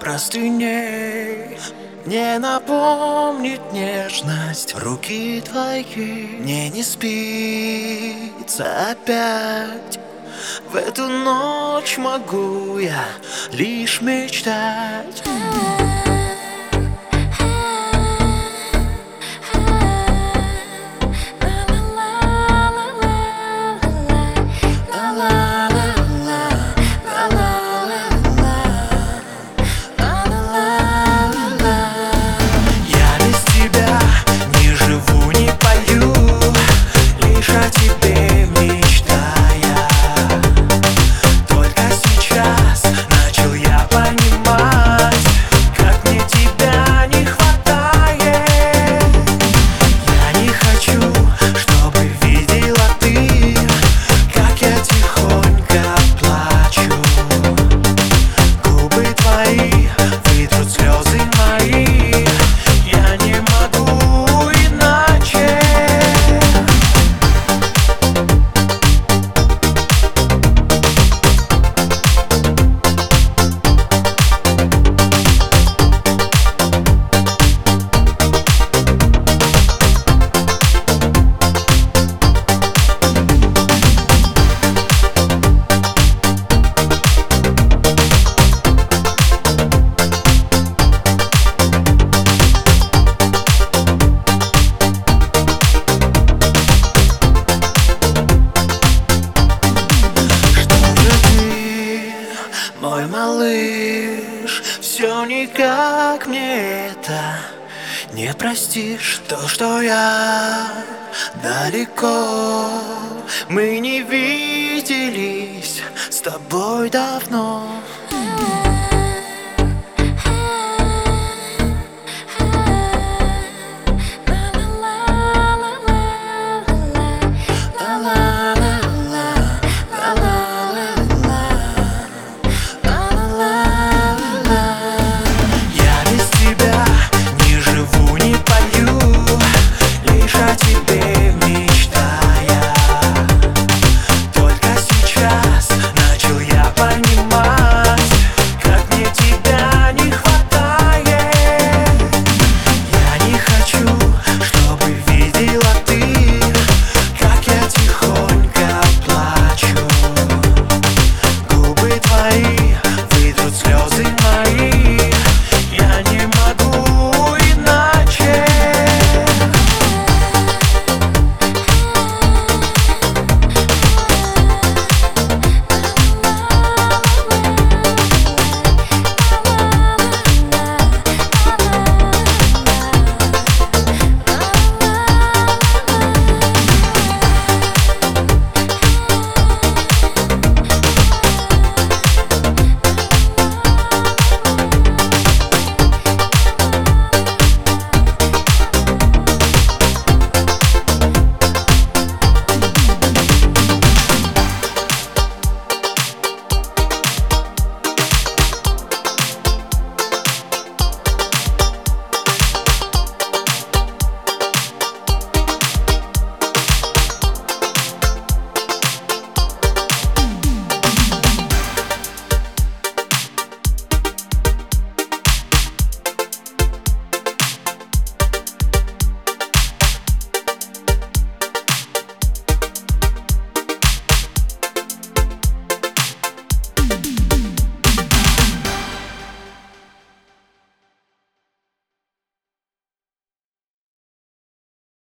простыней. Не напомнит нежность руки твои. Мне не спится опять. В эту ночь могу я лишь мечтать мой малыш, все никак мне это не простишь. То, что я далеко, мы не виделись с тобой давно